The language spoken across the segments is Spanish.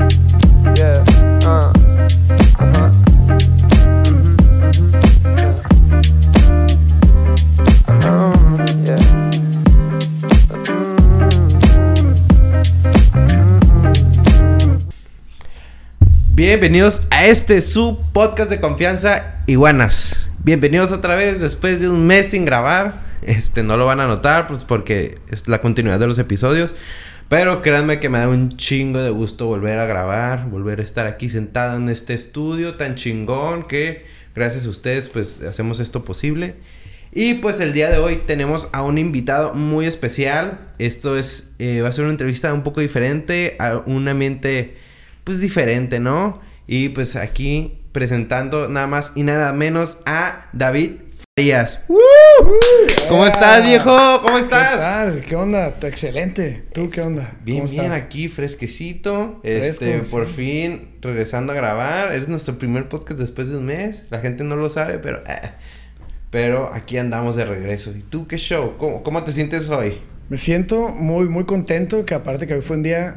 Uh, uh-huh. Bienvenidos a este su podcast de confianza Iguanas. Bienvenidos otra vez después de un mes sin grabar. Este no lo van a notar pues porque es la continuidad de los episodios, pero créanme que me da un chingo de gusto volver a grabar, volver a estar aquí sentado en este estudio tan chingón que gracias a ustedes pues hacemos esto posible. Y pues el día de hoy tenemos a un invitado muy especial. Esto es eh, va a ser una entrevista un poco diferente, a un ambiente pues diferente, ¿no? Y pues aquí presentando nada más y nada menos a David ¿Cómo estás, viejo? ¿Cómo ¿Qué estás? tal? ¿Qué onda? Excelente. ¿Tú qué onda? Bien, ¿Cómo bien, estás? aquí fresquecito. Fresco, este, sí. por fin regresando a grabar. Es nuestro primer podcast después de un mes. La gente no lo sabe, pero eh, pero aquí andamos de regreso. ¿Y tú qué show? ¿Cómo, cómo te sientes hoy? Me siento muy, muy contento, que aparte que hoy fue un día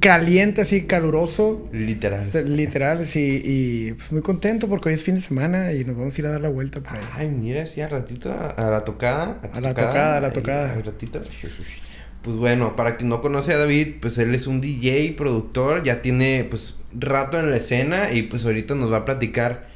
caliente, así, caluroso, Literal. este, literal, sí, y pues muy contento porque hoy es fin de semana y nos vamos a ir a dar la vuelta por ahí. Ay, mira, sí, al ratito, a, a la tocada. A la tocada, a la tocada. Al ratito. Pues bueno, para quien no conoce a David, pues él es un DJ, productor, ya tiene pues rato en la escena y pues ahorita nos va a platicar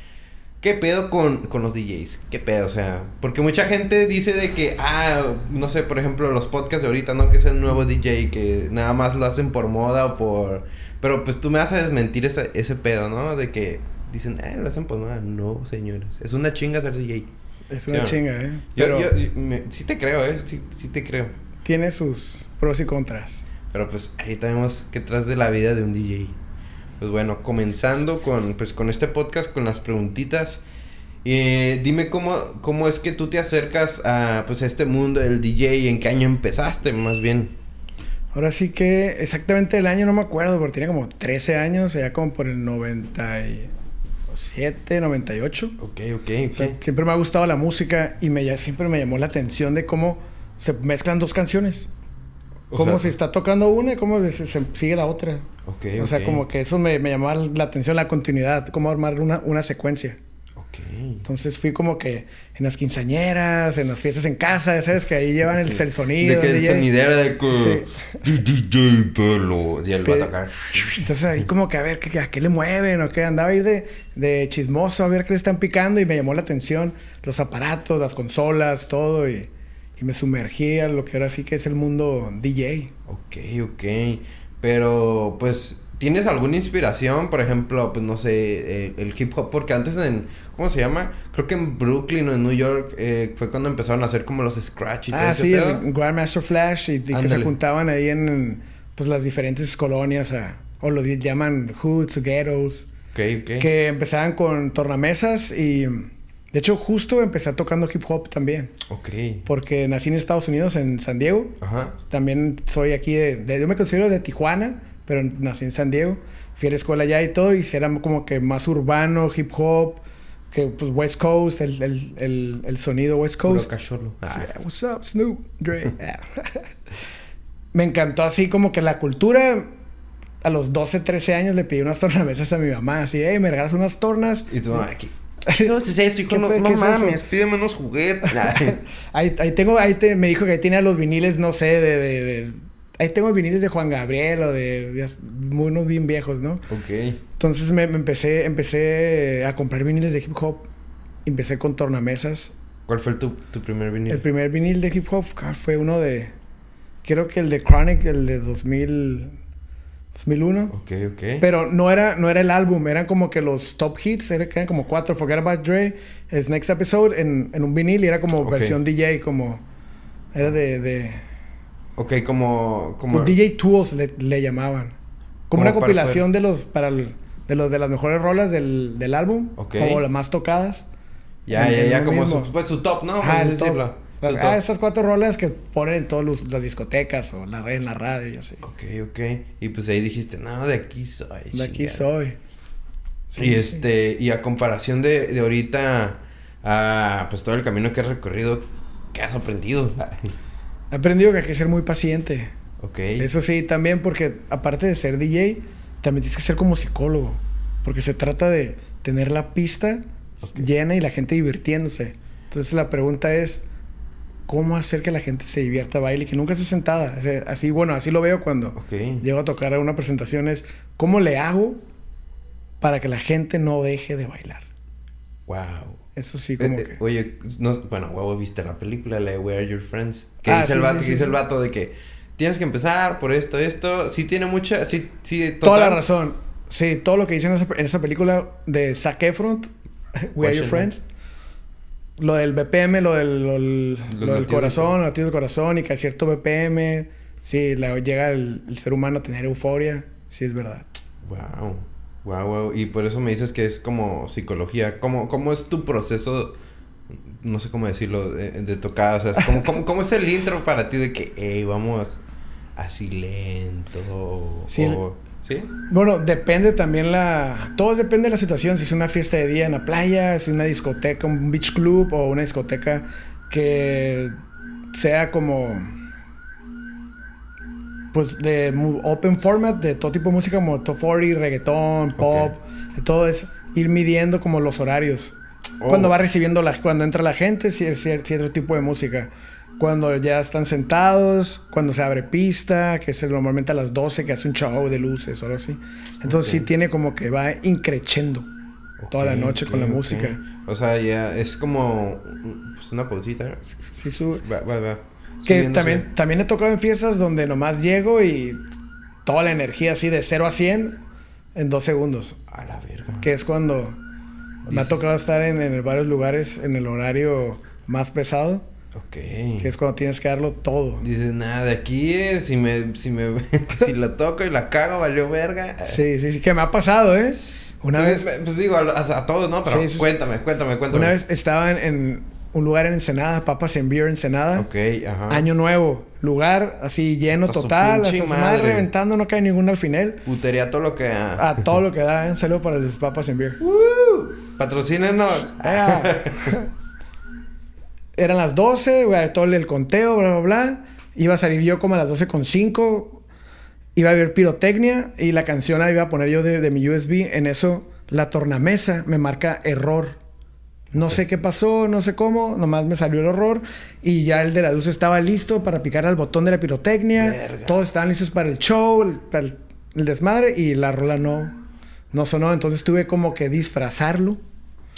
qué pedo con, con los DJs, qué pedo, o sea, porque mucha gente dice de que, ah, no sé, por ejemplo, los podcasts de ahorita, ¿no? Que es el nuevo DJ, que nada más lo hacen por moda o por... Pero pues tú me vas a desmentir ese, ese pedo, ¿no? De que dicen, eh, lo hacen por moda. No, señores, es una chinga ser DJ. Es una chinga, ¿eh? Yo, Pero yo, yo- me- sí te creo, ¿eh? Sí, sí te creo. tiene sus pros y contras. Pero pues ahorita vemos qué tras de la vida de un DJ. Pues bueno, comenzando con, pues, con este podcast, con las preguntitas. Eh, dime cómo, cómo es que tú te acercas a, pues, a este mundo del DJ. ¿En qué año empezaste, más bien? Ahora sí que exactamente el año no me acuerdo, pero tenía como 13 años, ya como por el 97, 98. Ok, ok, O ok. sea, siempre me ha gustado la música y me, ya- siempre me llamó la atención de cómo se mezclan dos canciones. Cómo sea- se está tocando una y cómo se, se sigue la otra. Ok, O sea, como que eso me, me llamaba la atención, la continuidad, cómo armar una, una secuencia. Ok. Entonces fui como que en las quinceañeras, en las fiestas en casa, sabes que ahí llevan el, Sí. el sonido. De que el DJ. sonidero de que... DJ Pelo. Y él va a tocar. Entonces ahí como que a ver ¿qué, a qué le mueven o qué andaba ahí de, de chismoso a ver qué le están picando y me llamó la atención los aparatos, las consolas, todo y, y me sumergí a lo que ahora sí que es el mundo DJ. Ok, ok. Pero, pues, ¿tienes alguna inspiración? Por ejemplo, pues, no sé, eh, el hip hop. Porque antes en, ¿cómo se llama? Creo que en Brooklyn o en New York eh, fue cuando empezaron a hacer como los scratch y todo Ah, sí, pedo. el Grandmaster Flash y, y que se juntaban ahí en pues las diferentes colonias a- o los llaman hoods, ghettos, Ok, ok. que empezaban con tornamesas y de hecho justo empecé tocando hip hop también. Ok. Porque nací en Estados Unidos, en San Diego. Ajá. También soy aquí de, de- Yo me considero de Tijuana, pero nací en San Diego. Fui a la escuela allá y todo, y si era como que más urbano, hip hop, que pues West Coast, el, el, el, el sonido West Coast. cachorro. Ah, what's up, Snoop, Dre. Me encantó así como que la cultura. A los 12, 13 años le pedí unas tornamesas a mi mamá, así, hey, me regalas unas tornas. Y tú, ay, ¿qué? ¿Qué es eso, hijo? ¿Qué No, no eso? mames, pídeme unos juguetes. Ahí, ahí tengo, ahí te- me dijo que ahí tenía los viniles, no sé, de, de- de- ahí tengo viniles de Juan Gabriel o de, de unos bien viejos, ¿no? ok. Entonces me, me empecé, empecé a comprar viniles de hip hop. Empecé con tornamesas. ¿Cuál fue el tu, tu primer vinil? El primer vinil de hip hop ¿cuál fue uno de, creo que el de Chronic, el de 2000, 2001. Ok, ok. Pero no era, no era el álbum, eran como que los top hits, era- eran como cuatro. Forget About Dre, es Next Episode, en, en un vinil y era como versión DJ, como... Era de... de Ok, como... como... DJ Tools le, le llamaban. Como, Como una compilación de los... Para el- de, los, de las mejores rolas del, del álbum. Ok. Como las más tocadas. Ya, en- ya, en ya, como mismo. su, pues, su top, ¿no? Ajá, el top. decirlo. Las- Su ah, cuatro rolas que ponen en todas las discotecas o la, en la radio y así. Ok, ok. Y pues ahí dijiste, no, de aquí soy. De aquí chingada". soy. Sí, y sí. este, y a comparación de, de ahorita, a pues todo el camino que has recorrido, ¿qué has aprendido? He aprendido que hay que ser muy paciente. ok. Eso sí, también porque aparte de ser DJ, también tienes que ser como psicólogo. Porque se trata de tener la pista llena y la gente divirtiéndose. Entonces la pregunta es, ¿cómo hacer que la gente se divierta, baile y que nunca esté sentada? Así, bueno, así lo veo cuando Ok. llego a tocar a una presentación es, ¿cómo le hago para que la gente no deje de bailar? Wow. Eso sí, como Eh, que... Oye, no, bueno, huevo, viste la película, la de We Are Your Friends. Que Ah, dice el sí, vato, sí, que sí, dice el vato de que tienes que empezar por esto, esto. Sí tiene mucha, sí, sí, Toda la total. razón. Sí, todo lo que dicen en esa, en esa película de Zac Efron, We Are Your. Friends. Lo del BPM, lo del, lo, Los lo del corazón, latidos del corazón y que a cierto BPM, sí, le llega el, el ser humano a tener euforia. Sí, es verdad. Wow. Wow, wow. Y por eso me dices que es como psicología. ¿Cómo, cómo es tu proceso? No sé cómo decirlo, de, de tocar. O sea, es como, ¿cómo, cómo es el intro para ti de que, hey, vamos así lento? Sí, o- ¿Sí? Bueno, depende también la... Todo depende de la situación. Si es una fiesta de día en la playa, si es una discoteca, un beach club o una discoteca que sea como... Pues de open format, de todo tipo de música como top 40, reggaetón, pop, de todo es ir midiendo como los horarios. Oh. Cuando va recibiendo la... Cuando entra la gente, si es cier- cierto tipo de música. Cuando ya están sentados, cuando se abre pista, que es normalmente a las 12, que hace un show de luces o algo así. Entonces sí Ok. tiene como que va increchendo toda la noche con la música. O sea, ya es como pues una pausita. Sí, su- Va, va, va. Que Subiéndose. también, también he tocado en fiestas donde nomás llego y toda la energía así de 0 a 100 en dos segundos. A la verga. Que es cuando me ha tocado estar en, en varios lugares en el horario más pesado, Ok. que es cuando tienes que darlo todo. Dices, nada, de aquí eh, si me, si me, si la toco y la cago, valió verga. Sí, sí, sí, que me ha pasado, ¿eh? Una pues, vez... pues digo, a, a- todos, ¿no? Pero Sí, cuéntame, cuéntame, cuéntame. Una vez estaba en, en un lugar en Ensenada, Papas en Beer Ensenada. Ok, ajá. Año nuevo, lugar así lleno Hasta total, hasta madre reventando, no cae ninguno al final. Putería todo lo que... A todo lo que da, ¿eh? un saludo para los Papas en Beer. Patrocínenos. Eran las 12, güey, todo el conteo, bla, bla, bla. Iba a salir yo como a las 12 con 5. Iba a haber pirotecnia y la canción la iba a poner yo de, de mi USB. En eso, la tornamesa me marca error. No sé qué pasó, no sé cómo, nomás me salió el error. Y ya el de la luz estaba listo para picar al botón de la pirotecnia. Verga. Todos estaban listos para el show, el, para el- el desmadre. Y la rola no, no sonó. Entonces tuve como que disfrazarlo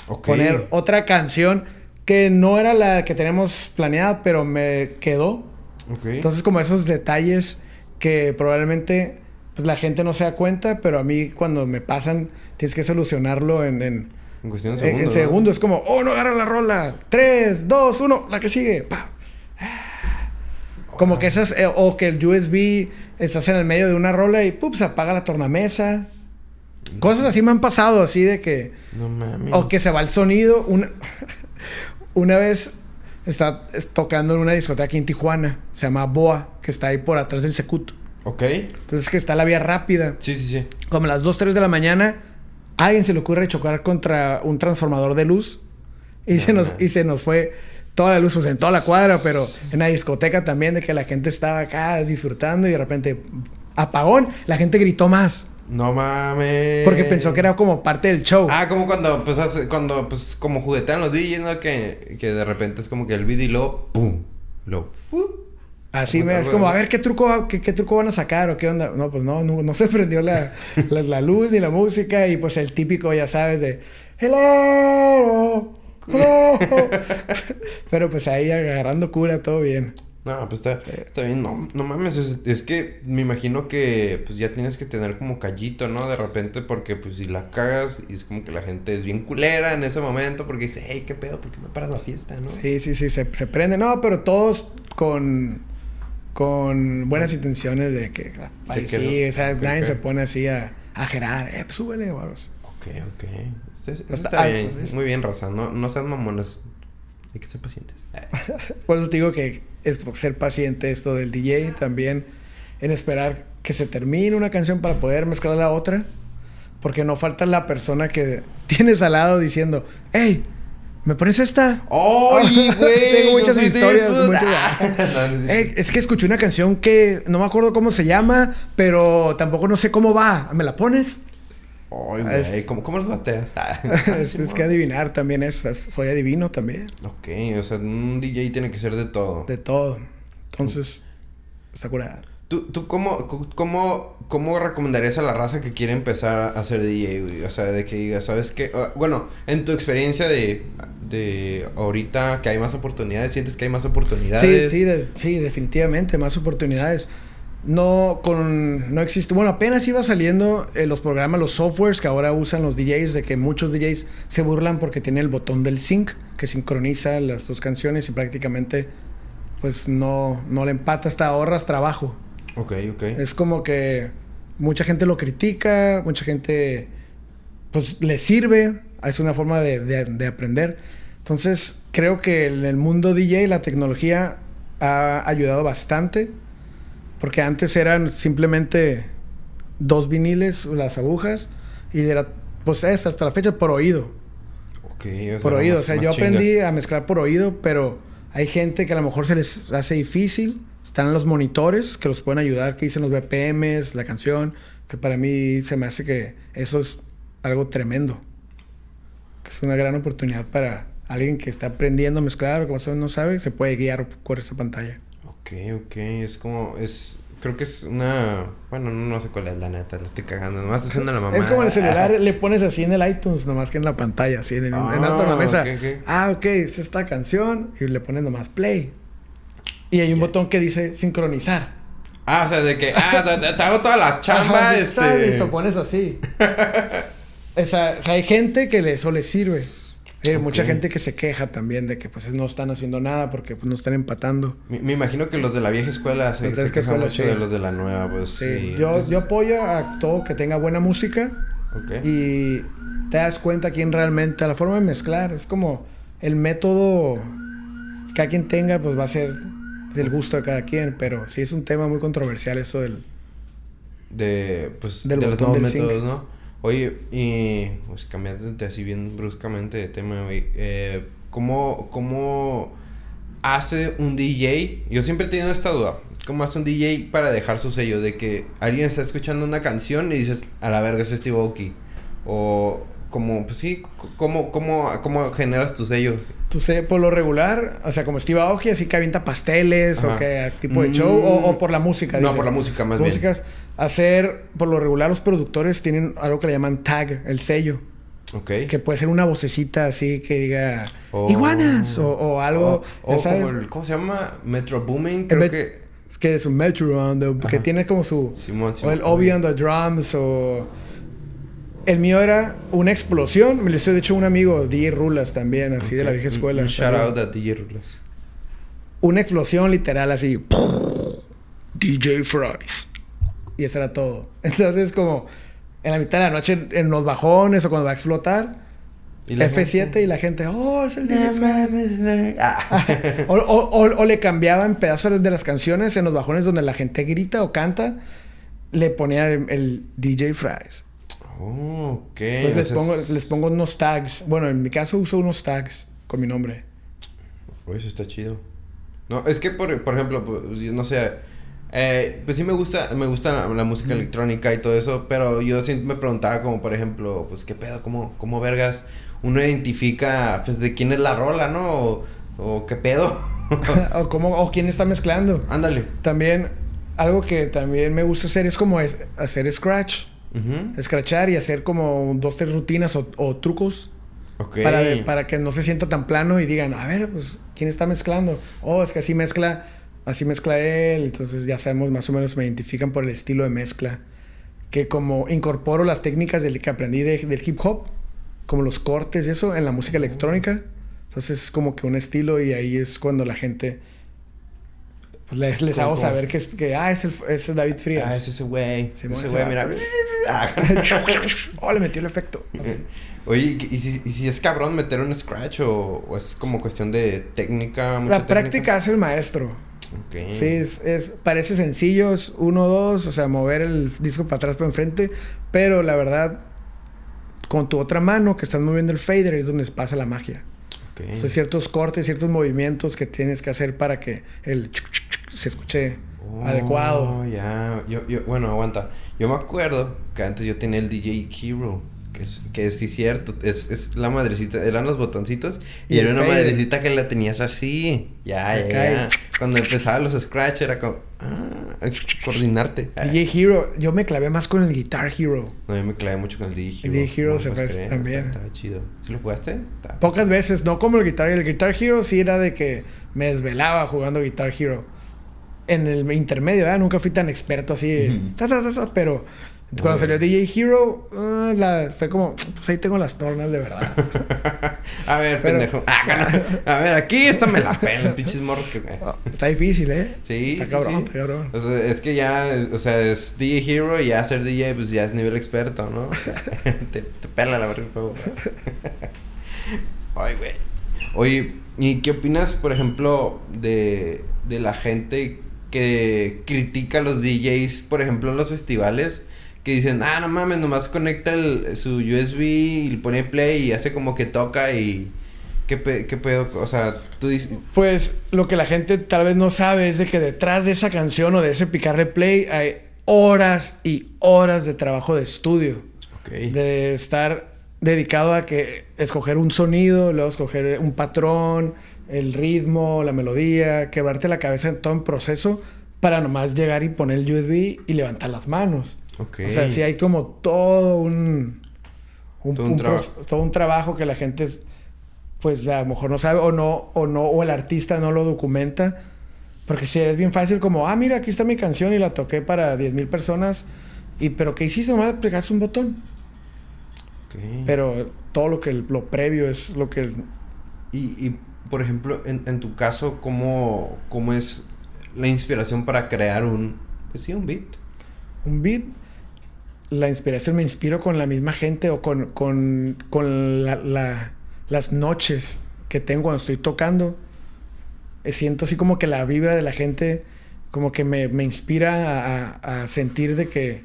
Ok. poner otra canción que no era la que teníamos planeada, pero me quedó. Entonces, como esos detalles que probablemente pues, la gente no se da cuenta, pero a mí cuando me pasan, tienes que solucionarlo en, en, en cuestión de en- segundos. en ¿no? segundos. Es como, oh, no agarra la rola. 3, 2, 1, la que sigue. Pa. Como que esas, eh, o que el USB estás en el medio de una rola y se apaga la tornamesa. Cosas así me han pasado, así de que. No mames. O que se va el sonido. Una, una vez estaba tocando en una discoteca aquí en Tijuana. Se llama Boa, que está ahí por atrás del Secut. Ok. Entonces que está la vía rápida. Sí, sí, sí. Como a las 2, 3 de la mañana, a alguien se le ocurre chocar contra un transformador de luz. Y, se, nos, y se nos fue toda la luz, pues en toda la cuadra, pero en la discoteca también, de que la gente estaba acá disfrutando y de repente apagón, la gente gritó más. No mames. Porque pensó que era como parte del show. Ah, como cuando, pues, hace, cuando, pues, como juguetean los DJs, ¿no? Que, que de repente es como que el video y luego, ¡pum! Lo, ¡fu! Así me, es como, a ver, ¿qué truco, qué, qué truco van a sacar o qué onda? No, pues no, no, no se prendió la, la, la luz ni la música y pues el típico, ya sabes, de ¡Hello! ¡Hello! Pero pues ahí agarrando cura, todo bien. No, pues está, está bien. No, no mames, es, es que me imagino que pues ya tienes que tener como callito, ¿no? De repente, porque pues si la cagas y es como que la gente es bien culera en ese momento porque dice, hey, qué pedo, ¿por qué me paras la fiesta, no? Sí, sí, sí, se, se prende. No, pero todos con, con buenas intenciones de que, ah, De que sí, no. o sea, Ok, nadie ok. se pone así a, a gerar, eh, pues súbele así. Ok, ok. Este- este Está- está, bien. Muy bien, raza. No, no sean mamones. Hay que ser pacientes. Por eso te digo que es por ser paciente esto del DJ también en esperar que se termine una canción para poder mezclar la otra. Porque no falta la persona que tienes al lado diciendo, hey, ¿Me pones esta? ¡Ay, güey! Tengo muchas historias. muchas- Ah, no, no es Eh, es que escuché una canción que no me acuerdo cómo se llama, pero tampoco no sé cómo va. ¿Me la pones? Ay, Es- güey, ¿cómo, ¿cómo los bateas? Ah, es, sí, es que adivinar también es, es- Soy adivino también. Ok, o sea, un DJ tiene que ser de todo. De todo. Entonces, está curada. ¿Tú, tú cómo, cómo, cómo recomendarías a la raza que quiere empezar a ser DJ, güey? O sea, de que diga, ¿sabes qué? Ah, bueno, en tu experiencia de, de ahorita que hay más oportunidades, ¿sientes que hay más Sí, oportunidades? sí, de- sí, definitivamente, más oportunidades. No, con, no existe, bueno, apenas iba saliendo eh, los programas, los softwares que ahora usan los DJs, de que muchos DJs se burlan porque tiene el botón del sync, que sincroniza las dos canciones y prácticamente, pues no, no le empatas, te ahorras trabajo. Ok, ok. Es como que mucha gente lo critica, mucha gente pues le sirve, es una forma de, de- de aprender. Entonces creo que en el mundo DJ la tecnología ha ayudado bastante, porque antes eran simplemente dos viniles, las agujas, y era pues esta hasta la fecha por oído, Ok, o sea, por más- oído. O sea, yo chinga. aprendí a mezclar por oído, pero hay gente que a lo mejor se les hace difícil. Están los monitores que los pueden ayudar, que dicen los BPMs, la canción, que para mí se me hace que eso es algo tremendo. Que es una gran oportunidad para alguien que está aprendiendo a mezclar o que más o menos no sabe, se puede guiar por esa pantalla. Ok, ok, es como, es, creo que es una, bueno, no, no sé cuál es la neta, la estoy cagando, nomás haciendo la mamá. Es como el celular, le pones así en el iTunes, nomás que en la pantalla, así en, en, en Ah, alta la mesa. ok, ok. Ah, ok, esta es esta canción y le pones nomás play. Y hay un botón que dice sincronizar. Ah, o sea, de que, ah, te hago toda la chamba, Ajá, este... Y te pones así. o sea, hay gente que le, eso le sirve. Mucha gente que se queja también de que pues no están haciendo nada porque pues no están empatando. Me, me imagino que los de la vieja escuela se, quejan mucho sí. de los de la nueva, pues Sí. sí. Yo, yo apoyo a todo que tenga buena música y te das cuenta quién realmente, la forma de mezclar, es como el método que cada quien tenga, pues va a ser del gusto de cada quien, pero sí es un tema muy controversial eso del... De, pues, Del de los nuevos métodos, ¿no? Oye, y pues cambiándote así bien bruscamente de tema, güey. Eh, ¿cómo, ¿Cómo hace un DJ? Yo siempre he tenido esta duda. ¿Cómo hace un DJ para dejar su sello? De que alguien está escuchando una canción y dices, a la verga, es Steve Aoki. O como, pues sí, ¿cómo, cómo, cómo generas tu sello? Tú sé, por lo regular, o sea, como Steve Aoki, así que avienta pasteles o que tipo de Mm. show, o, o por la música. No, dices. por la música, más bien. Hacer, por lo regular, los productores tienen algo que le llaman tag, el sello, que puede ser una vocecita así que diga Oh. iguanas o, o algo. O, ya o sabes. como el, ¿cómo se llama? Metro Booming, creo Met- que... Es que es un Metro on the- que tiene como su. Simón, o Simón. el Obi on the drums o. El mío era una explosión. Me lo hizo de hecho un amigo, DJ Rulas también, así de la vieja escuela. Un shout out a DJ Rulas. una explosión literal así. DJ Fries. Y eso era todo. Entonces, como en la mitad de la noche, en los bajones o cuando va a explotar, ¿Y la F7 gente? y la gente, oh, es el DJ No Fries. mames, no. Ah. O, o- o- o le cambiaban pedazos de las canciones en los bajones donde la gente grita o canta, le ponía el, el DJ Fries. Oh, ok. Entonces les pongo, es- les pongo unos tags. Bueno, en mi caso uso unos tags con mi nombre. Uy, eso está chido. No, es que, por, por ejemplo, pues, no sé... eh, pues sí me gusta, me gusta la, la música electrónica y todo eso, pero yo siempre me preguntaba como, por ejemplo, pues, ¿qué pedo? ¿Cómo, cómo vergas uno identifica, pues, de quién es la rola, no? O, o ¿qué pedo? o, cómo, o quién está mezclando. Ándale. También, algo que también me gusta hacer es como es- hacer scratch. Ujú. Scratchar y hacer como dos, tres rutinas o, o trucos. Para, para que no se sienta tan plano y digan, a ver, pues, ¿quién está mezclando? Oh, es que así mezcla, así mezcla él. Entonces ya sabemos, más o menos me identifican por el estilo de mezcla. Que como incorporo las técnicas del, que aprendí de- del hip hop, como los cortes eso, en la música electrónica. Entonces es como que un estilo y ahí es cuando la gente... Pues les, les ¿Cómo, hago saber que es, que, ah, es, el, es David Frías. Ah, es ese güey. Ese güey, mira. oh, le metió el efecto. Así. Oye, ¿y, y si, y si es cabrón meter un scratch o, o es como cuestión de técnica? mucha La técnica? práctica hace el maestro. Ok. Sí, es, es- parece sencillo, es uno, dos, o sea, mover el disco para atrás, para enfrente, pero la verdad, con tu otra mano que estás moviendo el fader es donde pasa la magia. Ok. O sea, ciertos cortes, ciertos movimientos que tienes que hacer para que el chuc, chuc, chuc se escuche Oh, adecuado. ya. Yo, yo, bueno, aguanta. Yo me acuerdo que antes yo tenía el DJ Hero. Que es, que sí es cierto. Es, es la madrecita. Eran los botoncitos. Y, Y era una fader. madrecita que la tenías así. Ya, ya, ya. Cuando empezaba los scratch era como... Ah, coordinarte. DJ Hero, yo me clavé más con el Guitar Hero. No, yo me clavé mucho con el DJ Hero. El DJ Hero No se puedes fue también. Estaba chido. ¿Sí lo jugaste? Estaba- Pocas veces, no como el Guitar Hero. El Guitar Hero sí era de que me desvelaba jugando Guitar Hero. En el intermedio. Nunca fui tan experto así. Ujú. ta, ta, ta, ta, pero cuando salió DJ Hero, ah, la- fue como, pues ahí tengo las tornas de verdad. A ver, Pero- pendejo. Ah, a ver, aquí esta me la pela, pinches morros que... Ah, Está difícil, ¿eh? Sí, Está sí, cabrón, sí. está cabrón. O sea, es que ya, o sea, es DJ Hero y ya ser DJ, pues ya es nivel experto, ¿no? te, te pela la verga el juego. Ay, güey. Oye, ¿y qué opinas, por ejemplo, de, de la gente que critica a los DJs, por ejemplo, en los festivales? Que dicen, ah, no mames, nomás conecta el, su USB y le pone play y hace como que toca y... ¿Qué, pe- qué pedo? O sea, tú dices... Pues lo que la gente tal vez no sabe es de que detrás de esa canción o de ese picarle play hay horas y horas de trabajo de estudio. Ok. De estar dedicado a que escoger un sonido, luego escoger un patrón, el ritmo, la melodía, quebrarte la cabeza en todo un proceso para nomás llegar y poner el USB y levantar las manos. Ok. O sea, sí hay como todo un, un, Todo un un todo un trabajo que la gente pues a lo mejor no sabe o no o no o el artista no lo documenta porque si es bien fácil como ah mira aquí está mi canción y la toqué para 10 mil personas y pero qué hiciste nomás pegaste un botón Ok. pero todo lo que lo previo es lo que Y, y, por ejemplo, en, en tu caso, ¿cómo, ¿cómo es la inspiración para crear un, pues sí, un beat? un beat la inspiración me inspiro con la misma gente o con, con, con la- la- las noches que tengo cuando estoy tocando. Eh, Siento así como que la vibra de la gente como que me, me inspira a, sentir de que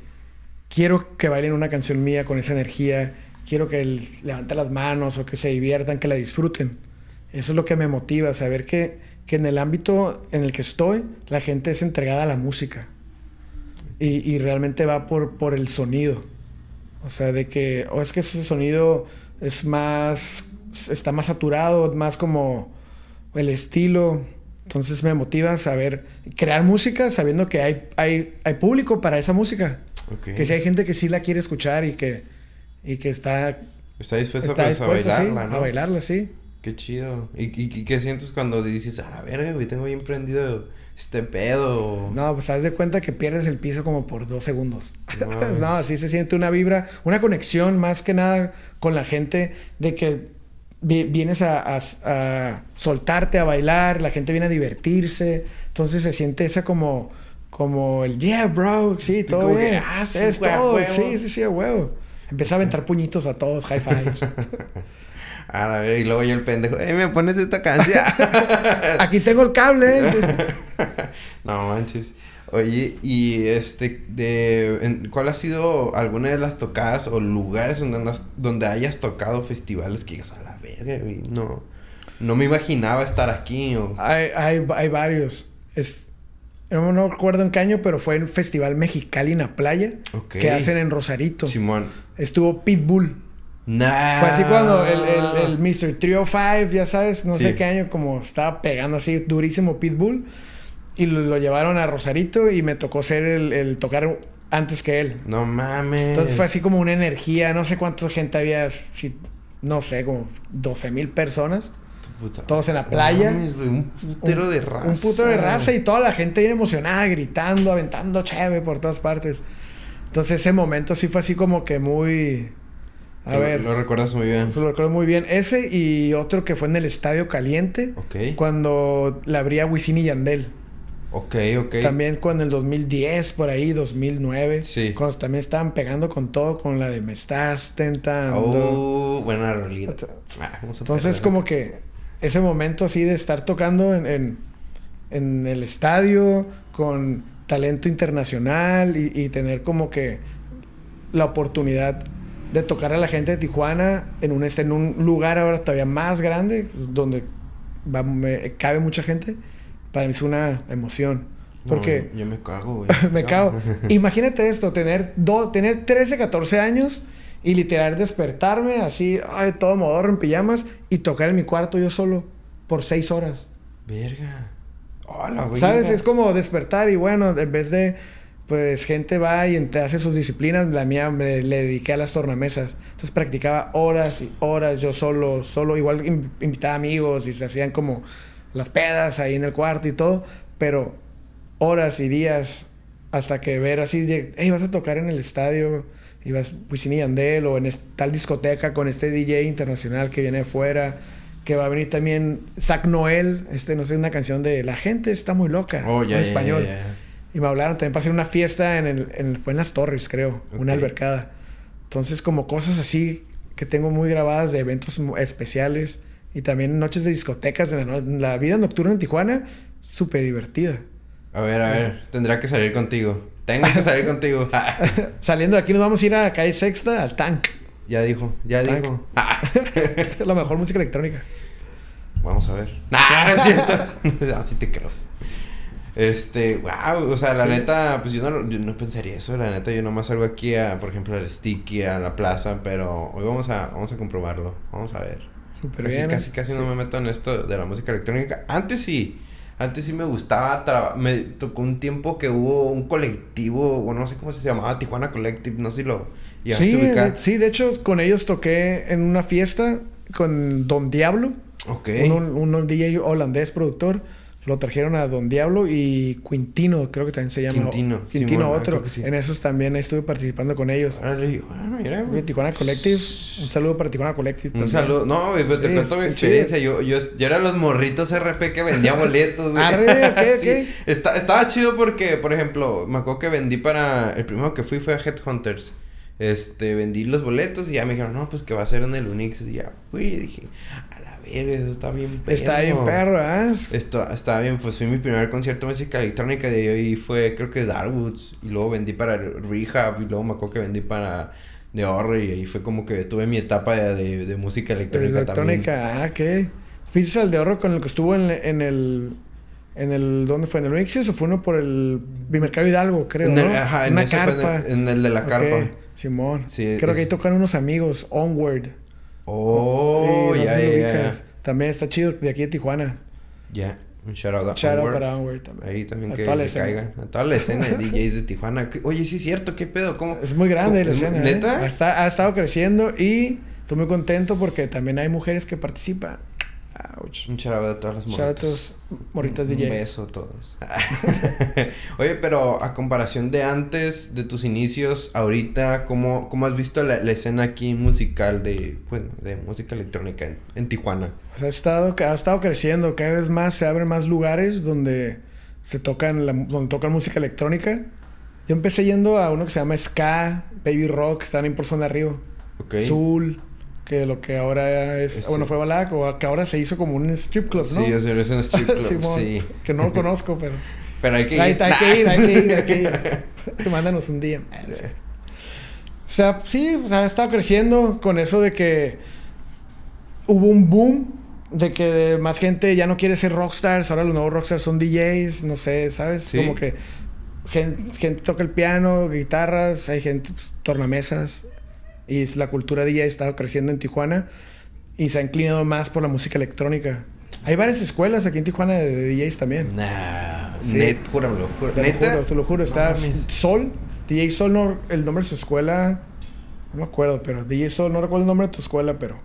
quiero que bailen una canción mía con esa energía, quiero que levanten las manos o que se diviertan, que la disfruten. Eso es lo que me motiva, saber que, que en el ámbito en el que estoy, la gente es entregada a la música. Y, y realmente va por, por el sonido. O sea, de que, o es que ese sonido es más, está más saturado, más como el estilo. Entonces me motiva a saber, crear música sabiendo que hay, hay, hay público para esa música. Ok. Que si hay gente que sí la quiere escuchar y que, y que está, Está dispuesto, está pues, dispuesto, a sí, bailarla, ¿no? a bailarla, sí. Qué chido. ¿Y, y, qué sientes cuando dices, a la verga, güey, tengo bien prendido este pedo? No, pues haz de cuenta que pierdes el piso como por dos segundos. No, No, así se siente una vibra, una conexión más que nada con la gente de que vi- vienes a, a- a soltarte, a bailar, la gente viene a divertirse, entonces se siente esa como, como el yeah, bro, sí, todo como bien, ah, sí, es todo, sí, sí, sí, a huevo. Empecé a aventar puñitos a todos, high fives. A la verga, y luego yo el pendejo, ¡eh, me pones esta canción! Aquí tengo el cable. ¿eh? no manches. Oye, y este, de, en- ¿cuál ha sido alguna de las tocadas o lugares donde, andas- donde hayas tocado festivales que digas, a la verga, güey, no, no me imaginaba estar aquí o... Hay, hay, hay varios. Es, no, no recuerdo en qué año, pero fue en Festival Mexicali en la playa que hacen en Rosarito. Simón. Estuvo Pitbull. Nah. Fue así cuando el, el, el Mr. Trio 5, ya sabes, no Sí. sé qué año, como estaba pegando así durísimo Pitbull. Y lo, lo llevaron a Rosarito y me tocó ser el, el tocar antes que él. No mames. Entonces fue así como una energía, no sé cuánta gente había, si- no sé, como 12 mil personas. Puta. todos en la playa. Mames, un putero un, de raza. Un putero de raza y toda la gente bien emocionada, gritando, aventando cheve por todas partes. Entonces ese momento sí fue así como que muy... A Lo- ver, Lo recuerdas muy bien. lo recuerdo muy bien. Ese y otro que fue en el Estadio Caliente, Ok. cuando la abría Wisin y Yandel. Ok, ok. También cuando en el 2010, por ahí, 2009. Sí. Cuando también estaban pegando con todo, con la de Me estás tentando. Oh, buena rolita. Ah, Entonces, como que ese momento así de estar tocando en, en, en el estadio con talento internacional y, y tener como que la oportunidad de tocar a la gente de Tijuana en un, este, en un lugar ahora todavía más grande, donde va- me- cabe mucha gente, para mí es una emoción. Porque No, yo me cago, güey. me cago. Imagínate esto, tener, do- tener 13, 14 años y literal despertarme así, ay, todo modorro en pijamas y tocar en mi cuarto yo solo por 6 horas. Verga. Hola, güey. ¿Sabes? Es como despertar y bueno, en vez de, pues gente va y hace sus disciplinas, la mía me le dediqué a las tornamesas. Entonces practicaba horas y horas yo solo, solo, igual in- invitaba amigos y se hacían como las pedas ahí en el cuarto y todo, pero horas y días hasta que ver así, de, hey, vas a tocar en el estadio, y vas Wisin y Yandel o en tal discoteca con este DJ internacional que viene de fuera. Que va a venir también Zach Noel, este, no sé, una canción de La gente está muy loca, Oh, en español. Y me hablaron también para hacer una fiesta en el, en el- fue en las Torres, creo, una albercada. Entonces, como cosas así que tengo muy grabadas de eventos especiales y también noches de discotecas. De la, no- la vida nocturna en Tijuana, súper divertida. A ver, a ver. Tendrá que salir contigo. Tengo que salir contigo. Saliendo de aquí nos vamos a ir a calle Sexta al Tank. ya dijo, ya Tank. dijo. la mejor música electrónica. Vamos a ver. Nah, no es cierto. Así te creo. Este, wow, o sea, la Sí. neta, pues yo no, yo no pensaría eso, la neta, yo nomás salgo aquí a, por ejemplo, al Sticky, a la plaza, pero hoy vamos a, vamos a comprobarlo, vamos a ver. Súper Casi, bien. casi, casi Sí. no me meto en esto de la música electrónica. Antes sí, antes sí me gustaba, me tocó un tiempo que hubo un colectivo, bueno, no sé cómo se llamaba, Tijuana Collective, no sé si lo Sí, de, sí, de hecho, con ellos toqué en una fiesta con Don Diablo, Ok. un, un DJ holandés productor. Lo trajeron a Don Diablo y Quintino, creo que también se llama. Quintino, Quintino, ah, otro. sí. En esos también estuve participando con ellos. Órale, bueno, mira, güey. Tijuana Collective. Un saludo para Tijuana Collective. Un también. saludo. No, güey, pues te Sí, cuento mi experiencia. Yo, yo, yo era los morritos RP que vendía boletos, güey. Arre, ok, Sí, ok. está- estaba chido porque, por ejemplo, me acuerdo que vendí para. El primero que fui fue a Headhunters. Este, vendí los boletos y ya me dijeron, no, pues que va a ser en el Unix. Y ya, y dije, a la verga, eso está bien perro. Está bien perro, ¿ah? Esto, estaba bien, pues fue mi primer concierto de música electrónica de ahí fue creo que Darwoods y luego vendí para Rehab y luego me acuerdo que vendí para The Horror y ahí fue como que tuve mi etapa de, de- de música electrónica, Electrónica, ah, ¿qué? ¿Fuiste al de ahorro con el que estuvo en, en el... En el... ¿Dónde fue? ¿En el Unixis o fue uno por el Bimercado Hidalgo, creo, En el, no? ajá, en Una ese fue en carpa. el, en el de la carpa. Simón. Sí, creo que ahí tocan unos amigos, Onward. Oh, Sí, no ya, sé ya. También está chido, de aquí de Tijuana. Ya, un shout out a Shout out para Onward también. Ahí también A que le caigan. A toda la escena de DJs de Tijuana. ¿Qué- Oye, sí es cierto, ¿qué pedo? ¿Cómo? Es muy grande la ¿Es- escena. ¿eh? ¿Neta? Ha estado creciendo y estoy muy contento porque también hay mujeres que participan. Ouch. Un out a todas las morritas. todas morritas Un DJs. beso a todos. Oye, pero a comparación de antes, de tus inicios, ahorita, ¿cómo, cómo has visto la, la escena aquí musical de, bueno, de música electrónica en, en Tijuana? O sea, ha estado, ha estado creciendo. Cada vez más se abren más lugares donde se tocan, la, donde tocan música electrónica. Yo empecé yendo a uno que se llama Ska, Baby Rock, están ahí por Zona Río. Ok. Zul, que lo que ahora es... Bueno, fue Balac, o que ahora se hizo como un strip club, ¿no? Sí, sea, eres en strip club, Simón, sí. Que no lo conozco, pero... Pero hay que ir. Hay, hay que ir, hay que ir, hay que ir. Mándanos un día. O sea, sí, o sea, ha estado creciendo con eso de que hubo un boom de que más gente ya no quiere ser rockstars, ahora los nuevos rockstars son DJs, no sé, ¿sabes? Sí. Como que gente, gente toca el piano, guitarras, hay gente, pues, tornamesas, y es- la cultura DJ ha estado creciendo en Tijuana y se ha inclinado más por la música electrónica. Hay varias escuelas aquí en Tijuana de, de DJs también. Nah, Sí. net, júramelo. juro- Te lo juro, te lo juro. No Está mames. Sol, DJ Sol, no, el nombre de su escuela, no me acuerdo, pero DJ Sol, no recuerdo el nombre de tu escuela, pero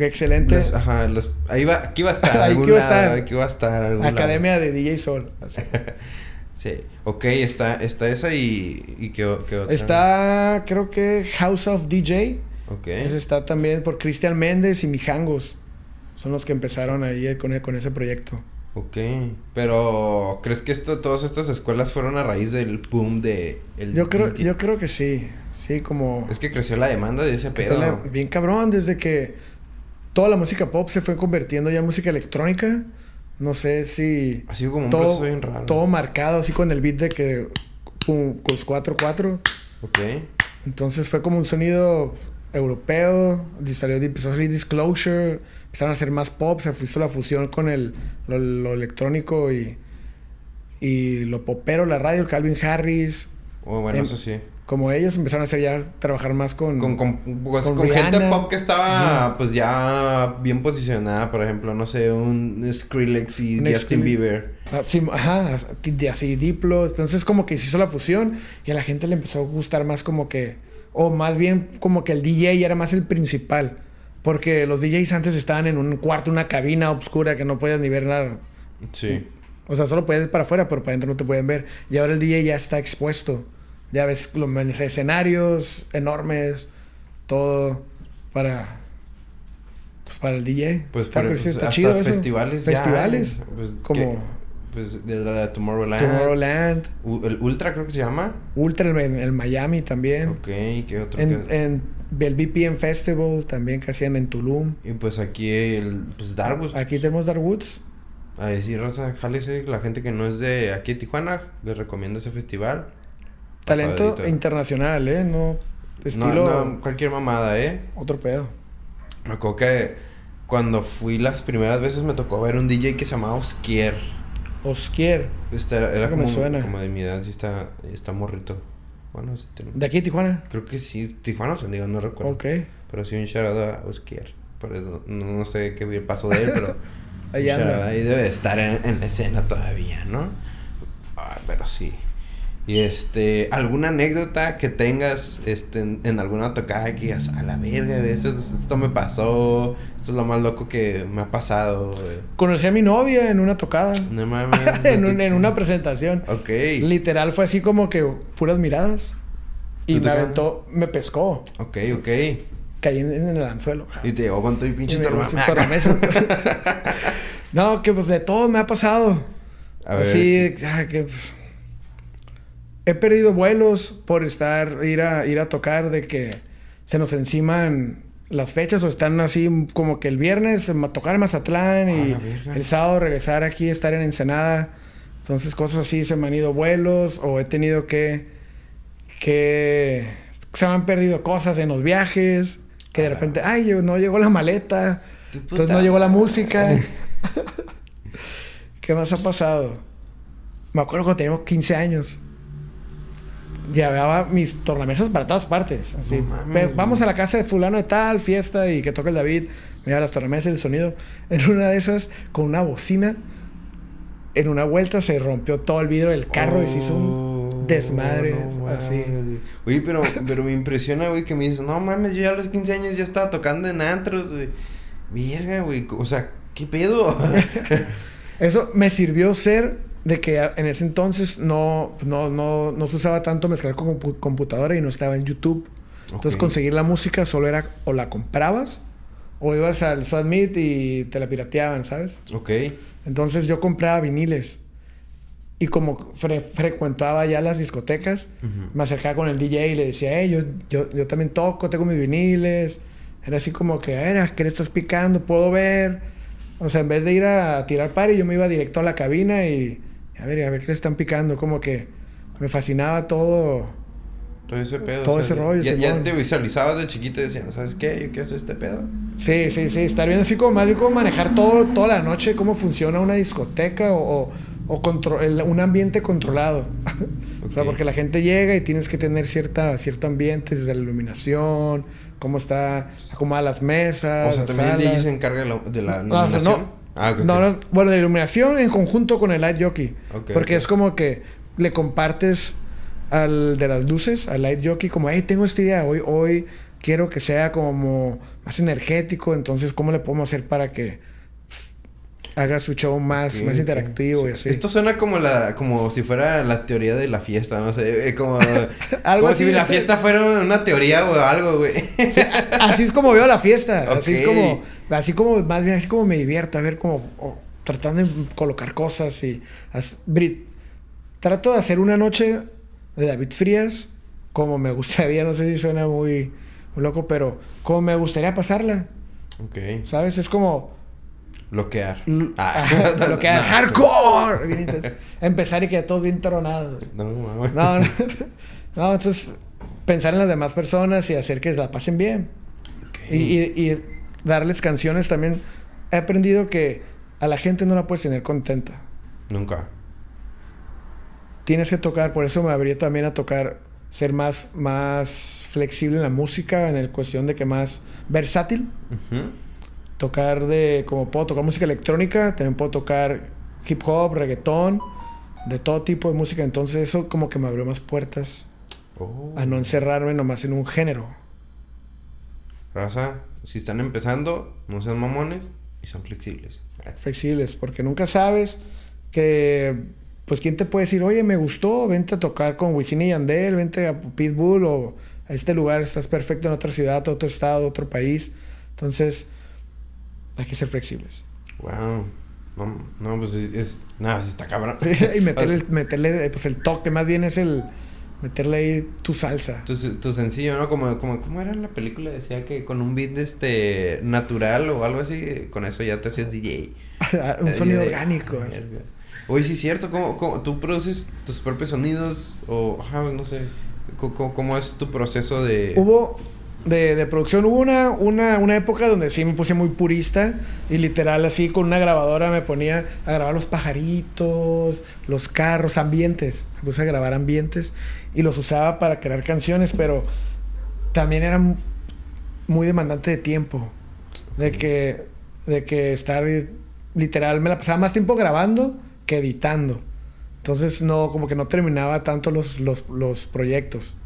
excelente. Los- ajá, los, ahí va, aquí va a estar. Ahí que iba a estar. Aquí va a estar. algún lado. Academia de DJ Sol. así. Sí. Ok, está, está esa y, y qué, otra. Está, creo que House of DJ. Ok. Ese está también por Cristian Méndez y Mijangos. Son los que empezaron ahí con, con ese proyecto. Ok. Pero, ¿crees que esto, todas estas escuelas fueron a raíz del boom de el Yo creo, DJ? yo creo que sí. Sí, como... Es que creció la demanda de ese pedo. le- bien cabrón, desde que toda la música pop se fue convirtiendo ya en música electrónica. No sé si Ha sido como un todo, proceso bien raro. todo marcado así con el beat de que pum, pues 4-4. Ok. Entonces fue como un sonido europeo, salió, empezó a salir Disclosure, empezaron a hacer más pop, se hizo la fusión con el, lo, lo electrónico y, y lo popero, la radio, Calvin Harris, Oh, bueno, Em, eso sí. Como ellos empezaron a hacer ya, trabajar más con... Con, con, pues, con con gente pop que estaba pues ya bien posicionada, por ejemplo, no sé, un Skrillex y Un Justin Skrillex. Bieber. Ah, sí, ajá, de así Diplo. Entonces como que se hizo la fusión y a la gente le empezó a gustar más como que, o más bien como que el DJ era más el principal. Porque los DJs antes estaban en un cuarto, una cabina oscura que no podías ni ver nada. Sí. O sea, solo puedes para afuera, pero para adentro no te pueden ver. Y ahora el DJ ya está expuesto. Ya ves los escenarios enormes, todo para... Pues para el DJ. Pues está, pues, está hasta chido eso. festivales ya Festivales. hay, pues, como que- pues de la de Tomorrowland. Tomorrowland. U- el Ultra creo que se llama. Ultra en el Miami también. Ok, ¿qué otro? En, qué? en el BPM Festival también que hacían en Tulum. Y pues aquí el pues Darwoods. Aquí tenemos Darwoods. A decir, raza, jálese, la gente que no es de aquí de Tijuana, les recomiendo ese festival. Talento Pasadito. internacional, ¿eh? No estilo No, no, cualquier mamada, ¿eh? otro pedo. Me acuerdo que cuando fui las primeras veces me tocó ver un DJ que se llamaba Oskier. Osquier, Este era, era que me como, suena. como de mi edad, sí está, está morrito. Bueno, sí de aquí a Tijuana. Creo que sí, Tijuana o San Diego, no recuerdo. Ok. Pero sí un shout out a Oskier. Por eso, no, no sé qué pasó de él, pero... Un shout anda. ahí debe de estar en, en la escena todavía, ¿no? Ah, pero sí. Y este, ¿alguna anécdota que tengas este, en, en alguna tocada que digas, a la verga, esto, esto me pasó, esto es lo más loco que me ha pasado, güey"? Conocí a mi novia en una tocada. No mames. en, un- en una presentación. Ok. Literal fue así como que puras miradas. Y ¿Tú me aventó, me pescó. Ok, ok. Caí en, en el anzuelo. Y te llegó con todo y pinche no, que pues de todo me ha pasado. A ver. Así, que pues, he perdido vuelos por estar, ir a, ir a tocar, de que se nos enciman las fechas o están así como que el viernes tocar en Mazatlán y el sábado regresar aquí, estar en Ensenada. Entonces cosas así, se me han ido vuelos o he tenido que, que se me han perdido cosas en los viajes, que de repente, ay, yo- no llegó la maleta, entonces no llegó la música. ¿Qué más ha pasado? Me acuerdo cuando teníamos 15 años. Llevaba mis tornamesas para todas partes. Así, No mames, "Ve, güey. vamos a la casa de fulano de tal, fiesta y que toque el David. Lleva las tornamesas y el sonido. En una de esas, con una bocina, en una vuelta se rompió todo el vidrio del carro y se hizo un Oh, desmadre. no así. Oye, pero, pero me impresiona, güey, que me dices, no mames, yo ya a los 15 años ya estaba tocando en antros, güey. Verga, güey. O sea, ¿qué pedo? Eso me sirvió ser de que en ese entonces no, no, no, no se usaba tanto mezclar con compu- computadora y no estaba en YouTube. Entonces conseguir la música solo era o la comprabas o ibas al Submit y te la pirateaban, ¿sabes? ok. Entonces yo compraba viniles. Y como fre- frecuentaba ya las discotecas, me acercaba con el DJ y le decía, hey, yo, yo, yo también toco, tengo mis viniles. Era así como que, a ver, ¿qué le estás picando? ¿Puedo ver? O sea, en vez de ir a tirar party, yo me iba directo a la cabina y, a ver, a ver qué le están picando. Como que me fascinaba todo. Todo ese pedo. Todo ese rollo, Ya, ya te visualizabas de chiquito y decías, ¿sabes qué? Yo quiero hacer este pedo. Sí, sí, sí. Estar viendo así como más bien cómo manejar todo, toda la noche, cómo funciona una discoteca o, o, o el- un ambiente controlado. o sea, porque la gente llega y tienes que tener cierta, cierto ambiente, desde la iluminación, cómo está acomodada las mesas. O sea, las también salas. se encarga de la, de la No, o sea, iluminación. no. Ah, No, no, bueno, de iluminación en conjunto con el light jockey. Ok, porque es como que le compartes al de las luces, al light jockey, como, hey, tengo esta idea, hoy, hoy quiero que sea como más energético, entonces, ¿cómo le podemos hacer para que haga su show más, más interactivo y así? Esto suena como la, como si fuera la teoría de la fiesta, no sé, eh, como, Algo como así, si la este- fiesta fuera una teoría o algo, güey. así es como veo la fiesta. Así es como, así como, más bien así como me divierto, a ver como tratando de colocar cosas y as- Brit, trato de hacer una noche de David Frías como me gustaría, no sé si suena muy, muy loco, pero como me gustaría pasarla, ok. ¿sabes? Es como Bloquear. l- Ah. ajá, lo que No. hardcore, empezar y que todos bien tronados. No, mames. No, no, no, entonces pensar en las demás personas y hacer que la pasen bien. Y, y- y darles canciones también. He aprendido que a la gente no la puedes tener contenta. Nunca. Tienes que tocar, por eso me abrí también a tocar, ser más, más flexible en la música, en el cuestión de que más versátil. Ujú. Tocar de, como puedo tocar música electrónica, también puedo tocar hip hop, reggaetón, de todo tipo de música. Entonces eso como que me abrió más puertas Oh. a no encerrarme nomás en un género. Raza, si están empezando, no sean mamones y son flexibles. flexibles, porque nunca sabes que, pues, quién te puede decir, oye, me gustó, vente a tocar con Wisin y Yandel, vente a Pitbull o a este lugar, estás perfecto en otra ciudad, otro estado, otro país. Entonces, hay que ser flexibles. Wow. No, no, pues es, es- nada, se está cabrón. y meterle, meterle, pues, el toque, más bien es el meterle ahí tu salsa. Tu, tu sencillo, ¿no? Como, como, ¿cómo era la película? Decía que con un beat este natural o algo así, con eso ya te hacías DJ. un sonido orgánico. Oye, sí es cierto, ¿cómo, cómo, tú produces tus propios sonidos? O, ajá, no sé. ¿Cómo, cómo- cómo es tu proceso de...? Hubo de, de producción, hubo una, una, una época donde sí me puse muy purista y literal así con una grabadora me ponía a grabar los pajaritos, los carros, ambientes. Me puse a grabar ambientes y los usaba para crear canciones, pero también era mu- muy demandante de tiempo. De que, de que estar literal, me la pasaba más tiempo grabando que editando. Entonces no, como que no terminaba tanto los, los, los proyectos.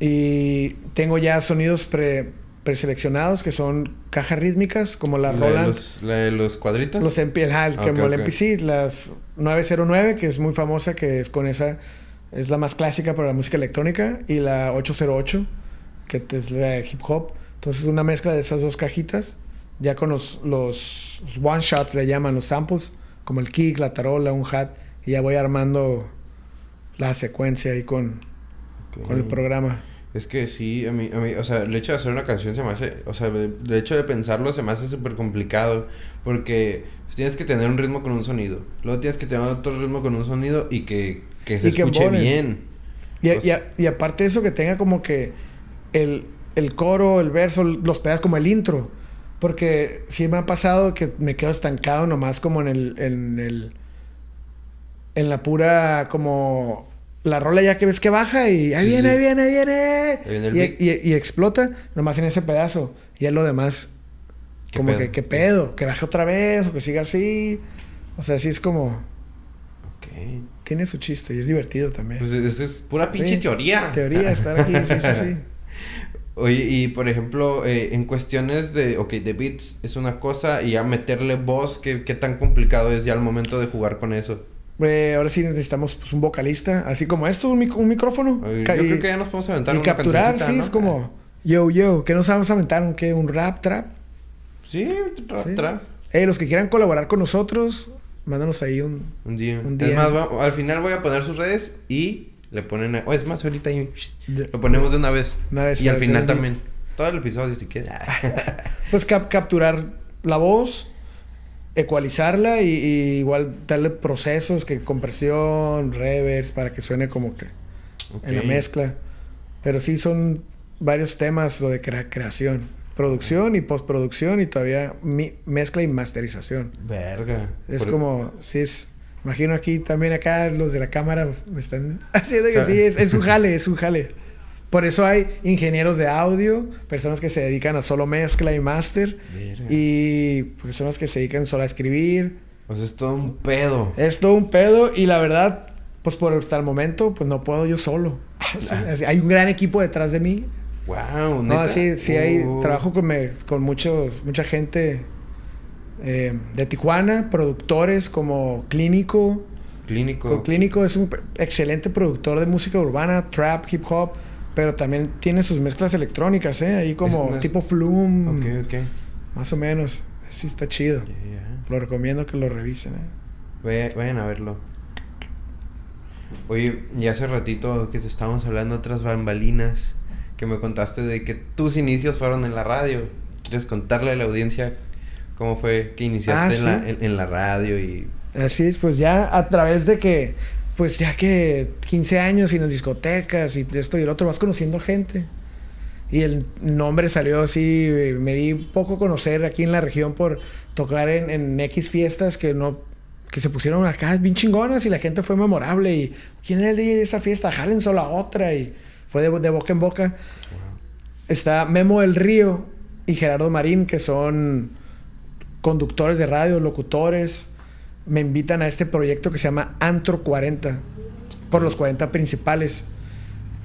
Y tengo ya sonidos pre, preseleccionados que son cajas rítmicas, como la de Roland. los, la de los cuadritos? Los MP, el- Ah, como ok, el. MPC, las 909, que es muy famosa, que es con esa, es la más clásica para la música electrónica, y la 808, que es la de hip hop. Entonces, una mezcla de esas dos cajitas, ya con los, los one shots le llaman, los samples, como el kick, la tarola, un hat, y ya voy armando la secuencia ahí con, Con el programa. Es que sí, a mí, a mí, o sea, el hecho de hacer una canción se me hace, o sea, el hecho de pensarlo se me hace súper complicado, porque pues, tienes que tener un ritmo con un sonido, luego tienes que tener otro ritmo con un sonido y que, que se Y escuche bien. Y, y a- y aparte de eso, que tenga como que el, el coro, el verso, los pedazos como el intro. Porque sí me ha pasado que me quedo estancado nomás como en el... En, el, en la pura como... La rola ya que ves que baja y ahí Sí, viene, sí. ahí viene, ahí viene. Ahí viene el y, y- y explota nomás en ese pedazo. Y es lo demás. ¿Qué Como pedo? que, ¿qué pedo? Que baje otra vez o que siga así. O sea, sí es como... Tiene su chiste y es divertido también. Pues eso es pura pinche Sí, teoría. Teoría, estar aquí, sí, sí, sí. Oye, y por ejemplo, eh, en cuestiones de, ok, de beats es una cosa y ya meterle voz, ¿qué, qué tan complicado es ya al momento de jugar con eso? Eh, ahora sí necesitamos pues, un vocalista, así como esto, un, mic- un micrófono. Yo Ca- creo y- que ya nos podemos aventar y una capturar, sí, ¿no? es como, yo, yo, ¿qué nos vamos a aventar? ¿Un qué? ¿Un rap, trap? Sí, tra, Sí. tra. Eh, los que quieran colaborar con nosotros, mándanos ahí un... Un día. Un Es día. más, va- al final voy a poner sus redes y le ponen... a- O es más, ahorita De- lo ponemos de una vez. Una vez, y al final también. Todo el episodio, si quieres. Pues cap- capturar la voz, ecualizarla y, y igual darle procesos, que compresión, reverse, para que suene como que en la mezcla. Pero sí son varios temas lo de crea- creación. Producción y postproducción y todavía mi- mezcla y masterización. Verga. Es Por- como, sí es... Imagino aquí también acá los de la cámara me están haciendo que sí, es, es un jale, es un jale. Por eso hay ingenieros de audio, personas que se dedican a solo mezcla y máster, y personas que se dedican solo a escribir. Sea, es todo un pedo. Es todo un pedo y la verdad, pues por hasta el momento, pues no puedo yo solo. Así- así- hay un gran equipo detrás de mí. Wow, No, sí, sí hay, Uh. trabajo con, me- con muchos, mucha gente eh, de Tijuana, productores como Clínico. Clínico. Con Clínico es un excelente productor de música urbana, trap, hip hop, pero también tiene sus mezclas electrónicas, ¿eh? Ahí como tipo Flume, Ok, ok. más o menos. Sí está chido. Ya, ya. Lo recomiendo que lo revisen, ¿eh? Vaya- Vayan a verlo. Oye, y hace ratito que te estábamos hablando de otras bambalinas, que me contaste de que tus inicios fueron en la radio. ¿Quieres contarle a la audiencia cómo fue que iniciaste Ah, en, la, en, en la radio y... Así es, pues ya a través de que, pues ya que 15 años y en las discotecas y esto y el otro, vas conociendo gente. Y el nombre salió así, eh, me di poco a conocer aquí en la región por tocar en, en X fiestas que no que se pusieron acá bien chingonas y la gente fue memorable y quién era el DJ de esa fiesta, jálense la otra y fue de, de boca en boca. Está Memo del Río y Gerardo Marín que son conductores de radio, locutores, me invitan a este proyecto que se llama Antro 40 por los 40 principales,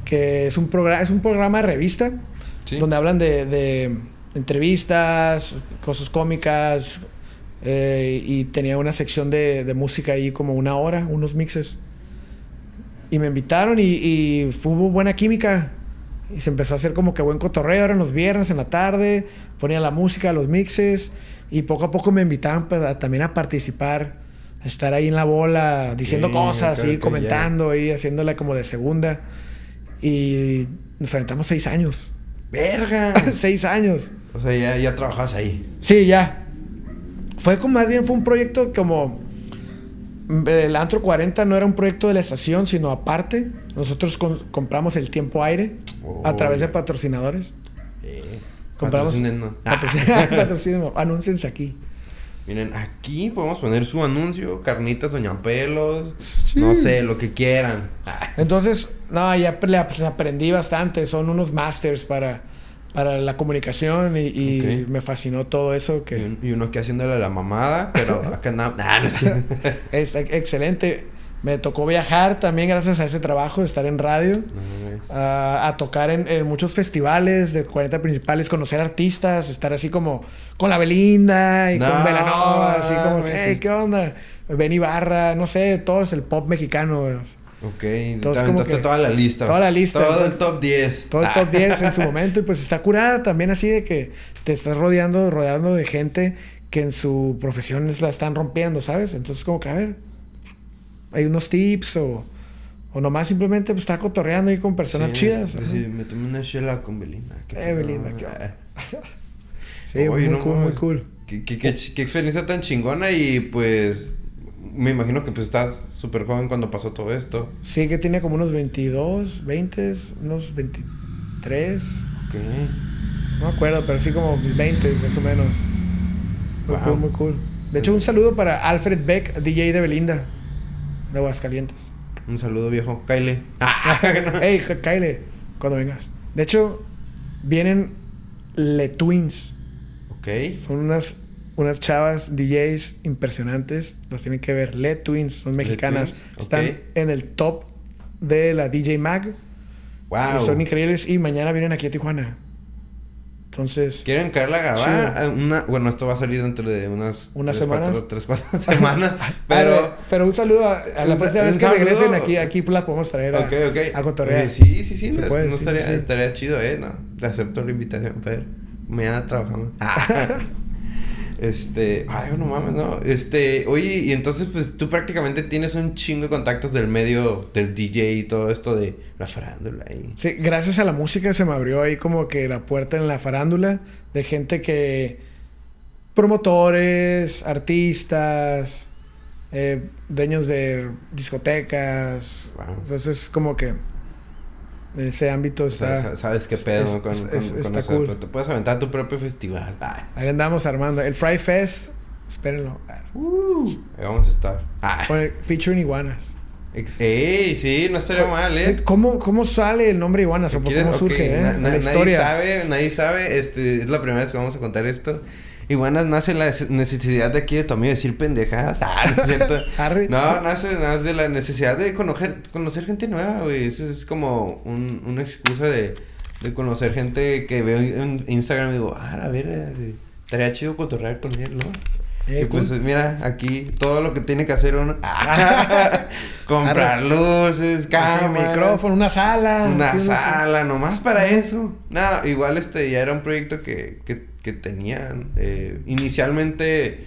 que es un programa es un programa de revista Sí. donde hablan de, de entrevistas, cosas cómicas eh, y tenía una sección de, de música ahí como una hora, unos mixes. Y me invitaron y, y fue hubo buena química. Y se empezó a hacer como que buen cotorreo, eran los viernes en la tarde, ponía la música, los mixes, y poco a poco me invitaban pues, a- también a participar, estar ahí en la bola, diciendo Sí, cosas, y comentando, y haciéndola como de segunda. Y nos aventamos seis años. ¡Verga! seis años. o sea, ya, ya trabajabas ahí. Sí, ya. Fue como, más bien fue un proyecto como... El Antro 40 no era un proyecto de la estación, sino aparte. Nosotros compramos el tiempo aire a través de patrocinadores. Eh, Compramos... Patrocin-. Anúnciense aquí. Miren, aquí podemos poner su anuncio, carnitas, doñapelos, no sé, lo que quieran. Entonces, no, ya pues, aprendí bastante. Son unos masters para, para la comunicación y, me fascinó todo eso Y, que... un- y uno aquí haciéndole la mamada, pero acá nada. Nah, no cierto. Es excelente. Me tocó viajar también gracias a ese trabajo, estar en radio. A, a tocar en, en muchos festivales de 40 principales, conocer artistas, estar así como con la Belinda y No, con Belanova, así como, hey, ¿qué onda? Ben Ibarra, no sé, todo es el pop mexicano. Ok, Entonces, como que- toda la lista. toda la lista, Todo entonces- el top 10. todo el top 10 en su momento y pues está curada también así de que te estás rodeando, rodeando de gente que en su profesión es- la están rompiendo, ¿sabes? Entonces como que, a ver, hay unos tips o, o nomás simplemente pues, estar cotorreando ahí con personas Sí, chidas. sí, me tomé una chela con Belinda. Eh. Belinda, qué Ah. Sí, Oye, muy no cool, muy cool. Qué, qué, qué, experiencia tan chingona y pues me imagino que pues estás súper joven cuando pasó todo esto. Sí, que tiene como unos 22, 20, unos 23. Ok. No me acuerdo, pero sí como 20 más o menos. Muy Wow. cool, muy cool. De hecho, un saludo para Alfred Beck, DJ de Belinda, de Aguascalientes. Un saludo viejo. Kyle. Ah, no. Hey, Kyle, cuando vengas. De hecho, vienen Le Twins. Ok. Son unas, unas chavas DJs impresionantes. Los tienen que ver. Le Twins, son mexicanas. Twins, Están en el top de la DJ Mag. Wow. Y son increíbles. Y mañana vienen aquí a Tijuana. Entonces, ¿Quieren caerla a grabar? Ah, Una, bueno, esto va a salir dentro de unas... ¿Unas tres, semanas? Cuatro, tres, cuatro semanas. pero... Pero, pero un saludo a, a la próxima vez que saludo. regresen aquí. Aquí las podemos traer a, Ok, ok. a cotorrear. Sí, sí, sí. No, puede, no sí, estaría, sí. estaría chido, ¿eh? No, le acepto la invitación, Fer. Mañana trabajamos. este... Ay, no mames, no. Este... Oye, y entonces, pues, tú prácticamente tienes un chingo de contactos del medio del DJ y todo esto de la farándula y... Sí, gracias a la música se me abrió ahí como que la puerta en la farándula de gente que... Promotores, artistas, eh, dueños de discotecas. Wow. Entonces como que en ese ámbito O sea, está... sa- ¿Sabes qué pedo es- con, es- con- es- con está eso? cool. Pero Te puedes aventar tu propio festival. Ay. Ahí andamos armando. El Fry Fest, espérenlo. Ahí vamos a estar. Featuring iguanas. Ey, sí, no estaría mal, ¿eh? ¿Cómo, ¿Cómo sale el nombre iguanas? ¿O cómo surge? eh? na- la na- nadie historia. sabe, nadie sabe. Este, es la primera vez que vamos a contar esto. Iguanas nace la necesidad de aquí de tu amigo decir pendejadas. Ah, no es cierto. No, nace, nace de la necesidad de conocer, conocer gente nueva, güey. Eso es como un- una excusa de, de conocer gente que veo en Instagram y digo, ah, a ver, estaría chido cotorrear con él, ¿no? Eh, y pues cool. mira, aquí todo lo que tiene que hacer uno. comprar luces, cámaras. micrófono, una sala. Una sala, nomás para eso. Nada, igual este ya era un proyecto que, que, que tenían. eh, inicialmente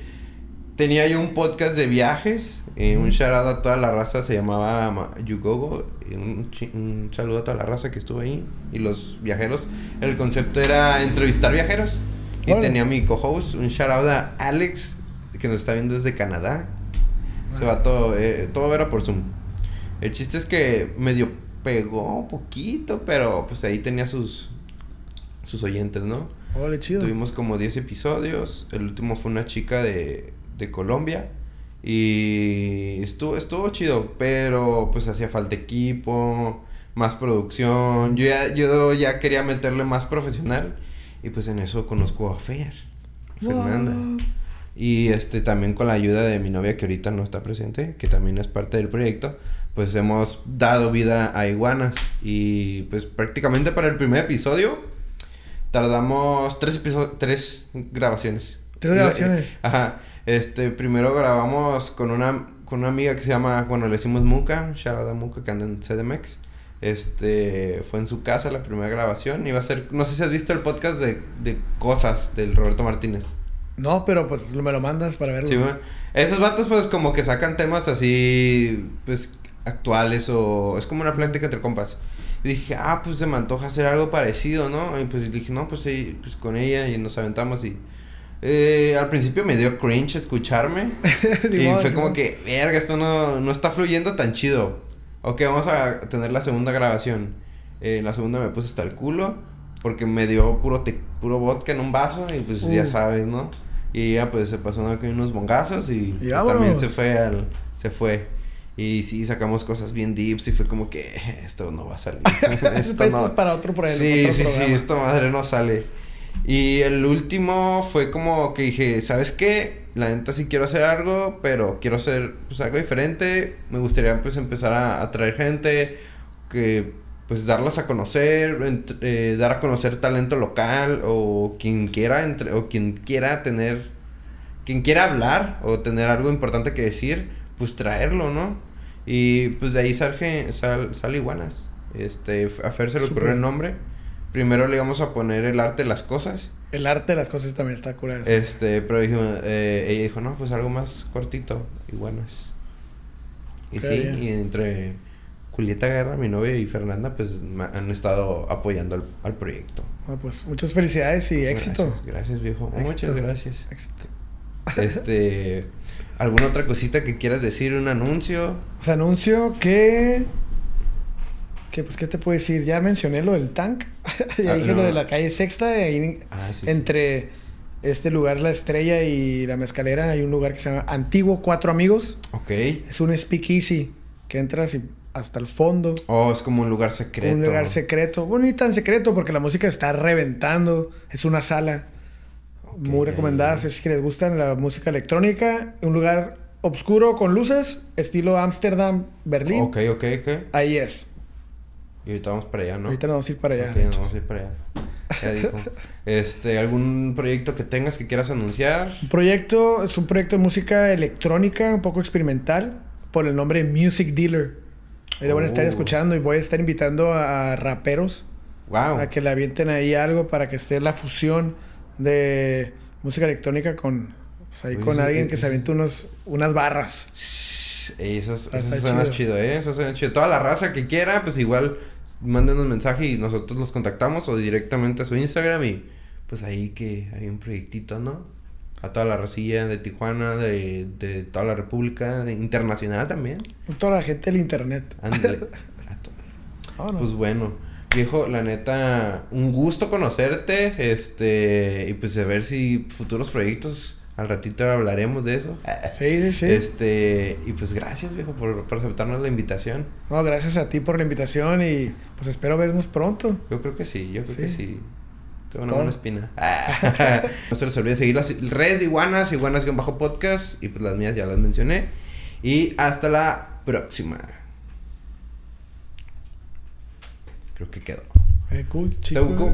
tenía yo un podcast de viajes. eh, un shout out a toda la raza, se llamaba Ma- Yugogo. y un, saludo a toda la raza que estuvo ahí. Y los viajeros. El concepto era entrevistar viajeros. Y tenía mi co-host, un shout out a Alex, que nos está viendo desde Canadá. Se va todo, eh, todo era por Zoom. El chiste es que medio pegó un poquito, pero pues ahí tenía sus sus oyentes, ¿no? Chido. Tuvimos como 10 episodios. El último fue una chica de, de Colombia. Y estuvo, estuvo chido, pero pues hacía falta equipo, más producción. Yo ya, yo ya quería meterle más profesional. Y pues en eso conozco a Fer, Fernanda. Wow. Y este también con la ayuda de mi novia que ahorita no está presente, que también es parte del proyecto, pues hemos dado vida a iguanas. Y pues prácticamente para el primer episodio tardamos tres episo- tres grabaciones. Tres grabaciones. Ajá. Este, primero grabamos con una con una amiga que se llama, bueno, le decimos Muka, shout out a Muka que anda en CDMX. Este, fue en su casa la primera grabación. Iba a ser, no sé si has visto el podcast de, de cosas del Roberto Martínez. No, pero pues me lo mandas para verlo. Sí, bueno. Esos vatos, pues, como que sacan temas así, pues, actuales o... Es como una plática entre compas. Y dije, ah, pues, se me antoja hacer algo parecido, ¿no? Y pues dije, no, pues, sí, pues, con ella y nos aventamos y... eh, al principio me dio cringe escucharme. y fue como que, verga, esto no, no está fluyendo tan chido. Ok, vamos a tener la segunda grabación. Eh, en la segunda me puse hasta el culo. Porque me dio puro, te- puro vodka en un vaso. Y pues ya Uh. sabes, ¿no? Y ella pues se pasó unos bongazos. Y, pues, vámonos. también se fue al... Se fue. Y sí, sacamos cosas bien deeps. Y fue como que, "Eh, esto no va a salir. Esto, esto es para otro, pro- Sí, otro sí, sí, esta madre no sale. Y el último fue como que dije, ¿sabes qué? La neta sí quiero hacer algo, pero quiero hacer pues algo diferente. Me gustaría pues empezar a atraer gente, que pues darlas a conocer, eh, dar a conocer talento local o quien quiera entre, o quien quiera tener, quien quiera hablar o tener algo importante que decir, pues traerlo, ¿no? Y pues de ahí sale, sal, sale iguanas. Este, a Fer se le ocurrió el nombre. Primero le íbamos a poner el arte de las cosas. El arte de las cosas también está curado. Este, pero dijimos, eh, ella dijo, no, pues algo más cortito, iguanas. Y Qué sí, bien. y entre Julieta Guerra, mi novia, y Fernanda, pues han estado apoyando al, al proyecto. Ah, pues muchas felicidades y éxito. Gracias, gracias, viejo. Éxito. Muchas gracias. Éxito. Este, ¿alguna otra cosita que quieras decir? ¿Un anuncio? Os anuncio que. Que pues, ¿qué te puedo decir? Ya mencioné lo del tank. ya Ah, dije no. lo de la calle Sexta. ahí Ah, sí, sí. entre este lugar, La Estrella y La Mezcalera, hay un lugar que se llama Antiguo Cuatro Amigos. Ok. Es un speakeasy que entras y hasta el fondo. Oh, es como un lugar secreto. Un lugar secreto. Bueno, ni tan secreto porque la música está reventando. Es una sala muy Ok. recomendada si es que les gusta la música electrónica. Un lugar oscuro con luces, estilo Ámsterdam, Berlín. Ok, ok, ok. Ahí es. Y ahorita vamos para allá, ¿no? Ahorita nos vamos a ir para allá. Ok, de nos vamos a ir para allá. Ya dijo. Este, ¿algún proyecto que tengas que quieras anunciar? Un proyecto es un proyecto de música electrónica, un poco experimental, por el nombre Music Dealer. Ahí lo van a estar Oh. escuchando y voy a estar invitando a raperos Wow. a que le avienten ahí algo para que esté la fusión de música electrónica con, pues, ahí Oye, con alguien que eso- se aviente unos, unas barras. Eso, eso suena chido. chido. ¿eh? Eso suena chido. Toda la raza que quiera, pues igual mándenos mensaje y nosotros los contactamos o directamente a su Instagram y pues ahí que hay un proyectito, ¿no? A toda la racilla de Tijuana, de, de toda la República, de- internacional también. Toda la gente del internet. Ándale. Pues bueno, viejo, la neta, un gusto conocerte, este, y pues a ver si futuros proyectos, al ratito hablaremos de eso. sí, sí, sí. Este, y pues gracias, viejo, por, por aceptarnos la invitación. No, gracias a ti por la invitación y pues espero vernos pronto. Yo creo que sí, yo creo Sí. que sí. Tengo una buena espina. Ah. no se les olvide seguir las redes de iguanas, iguanas-podcast, y pues las mías ya las mencioné. Y hasta la próxima. Creo que quedó. Eh, cool, ¿Te- chico. cómo-